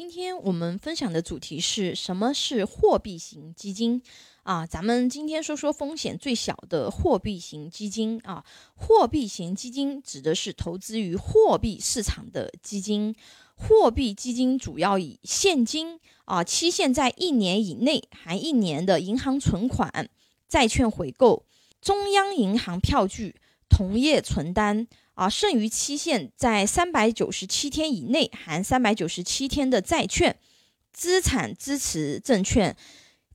今天我们分享的主题是什么是货币型基金啊？咱们今天说说风险最小的货币型基金啊。货币型基金指的是投资于货币市场的基金。货币基金主要以现金啊，期限在一年以内，含一年的银行存款、债券回购、中央银行票据、同业存单。啊，剩余期限在三百九十七天以内，含三百九十七天的债券、资产支持证券、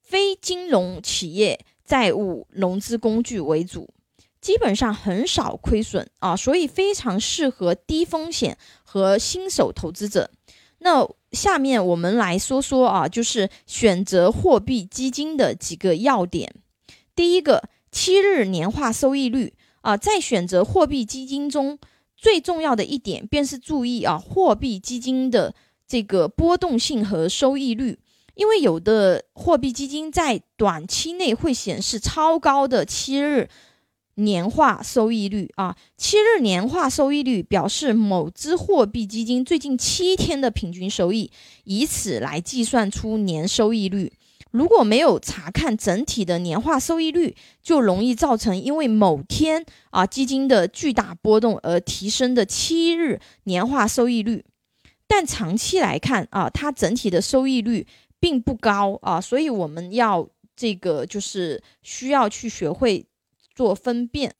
非金融企业债务融资工具为主，基本上很少亏损啊，所以非常适合低风险和新手投资者。那下面我们来说说啊，就是选择货币基金的几个要点。第一个，七日年化收益率。啊，在选择货币基金中，最重要的一点便是注意啊，货币基金的这个波动性和收益率，因为有的货币基金在短期内会显示超高的七日年化收益率啊，七日年化收益率表示某只货币基金最近七天的平均收益，以此来计算出年收益率。如果没有查看整体的年化收益率，就容易造成因为某天啊基金的巨大波动而提升的七日年化收益率。但长期来看啊，它整体的收益率并不高啊，所以我们要这个就是需要去学会做分辨。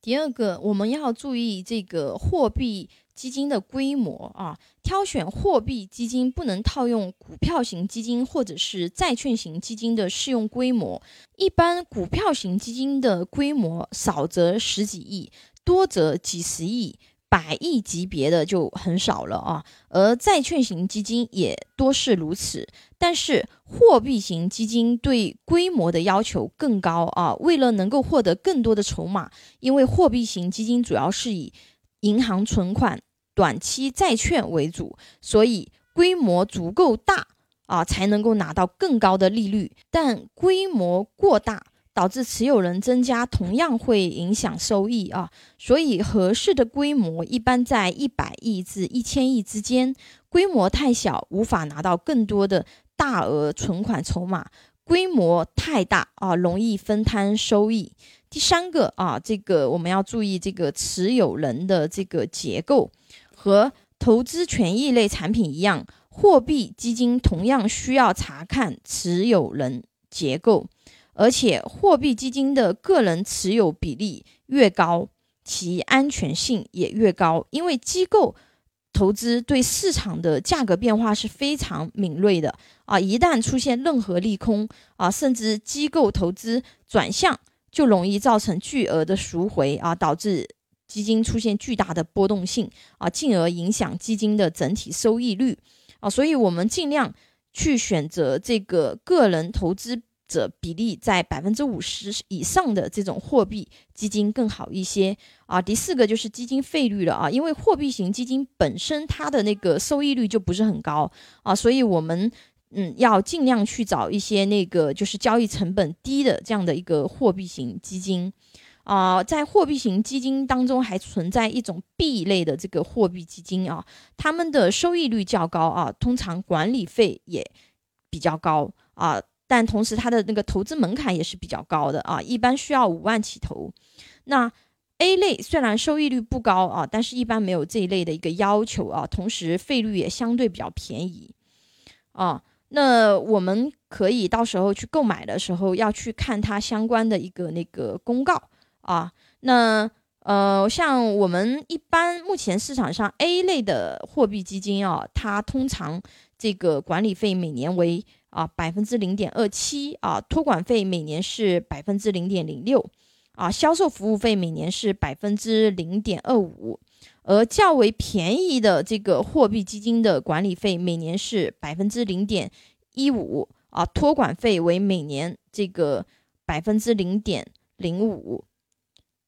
第二个，我们要注意这个货币。基金的规模啊，挑选货币基金不能套用股票型基金或者是债券型基金的适用规模。一般股票型基金的规模少则十几亿，多则几十亿、百亿级别的就很少了啊。而债券型基金也多是如此。但是货币型基金对规模的要求更高啊。为了能够获得更多的筹码，因为货币型基金主要是以银行存款。短期债券为主，所以规模足够大啊，才能够拿到更高的利率。但规模过大导致持有人增加，同样会影响收益啊。所以合适的规模一般在一百亿至一千亿之间。规模太小，无法拿到更多的大额存款筹码；规模太大啊，容易分摊收益。第三个啊，这个我们要注意这个持有人的这个结构。和投资权益类产品一样，货币基金同样需要查看持有人结构，而且货币基金的个人持有比例越高，其安全性也越高。因为机构投资对市场的价格变化是非常敏锐的啊，一旦出现任何利空啊，甚至机构投资转向，就容易造成巨额的赎回啊，导致。基金出现巨大的波动性啊，进而影响基金的整体收益率啊，所以我们尽量去选择这个个人投资者比例在百分之五十以上的这种货币基金更好一些啊。第四个就是基金费率了啊，因为货币型基金本身它的那个收益率就不是很高啊，所以我们嗯要尽量去找一些那个就是交易成本低的这样的一个货币型基金。啊，在货币型基金当中还存在一种 B 类的这个货币基金啊，他们的收益率较高啊，通常管理费也比较高啊，但同时它的那个投资门槛也是比较高的啊，一般需要五万起投。那 A 类虽然收益率不高啊，但是一般没有这一类的一个要求啊，同时费率也相对比较便宜啊。那我们可以到时候去购买的时候要去看它相关的一个那个公告。啊，那呃，像我们一般目前市场上 A 类的货币基金啊，它通常这个管理费每年为啊百分之零点二七啊，托管费每年是百分之零点零六啊，销售服务费每年是百分之零点二五，而较为便宜的这个货币基金的管理费每年是百分之零点一五啊，托管费为每年这个百分之零点零五。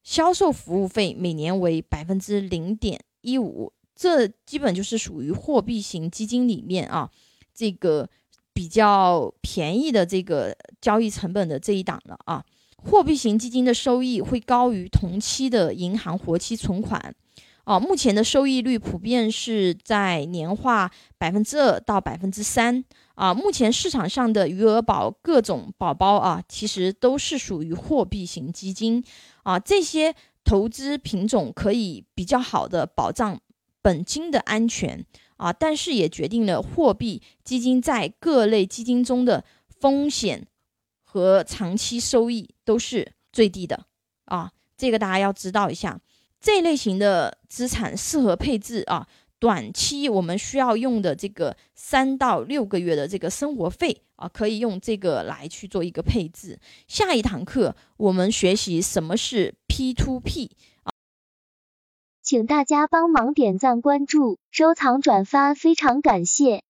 销售服务费每年为百分之零点一五，这基本就是属于货币型基金里面啊，这个比较便宜的这个交易成本的这一档了啊。货币型基金的收益会高于同期的银行活期存款啊，目前的收益率普遍是在年化百分之二到百分之三啊。目前市场上的余额宝各种宝宝啊，其实都是属于货币型基金啊。这些投资品种可以比较好的保障本金的安全啊，但是也决定了货币基金在各类基金中的风险和长期收益都是最低的啊。这个大家要知道一下。这类型的资产适合配置啊，短期我们需要用的这个三到六个月的这个生活费啊，可以用这个来去做一个配置。下一堂课我们学习什么是 P to P 啊，请大家帮忙点赞、关注、收藏、转发，非常感谢。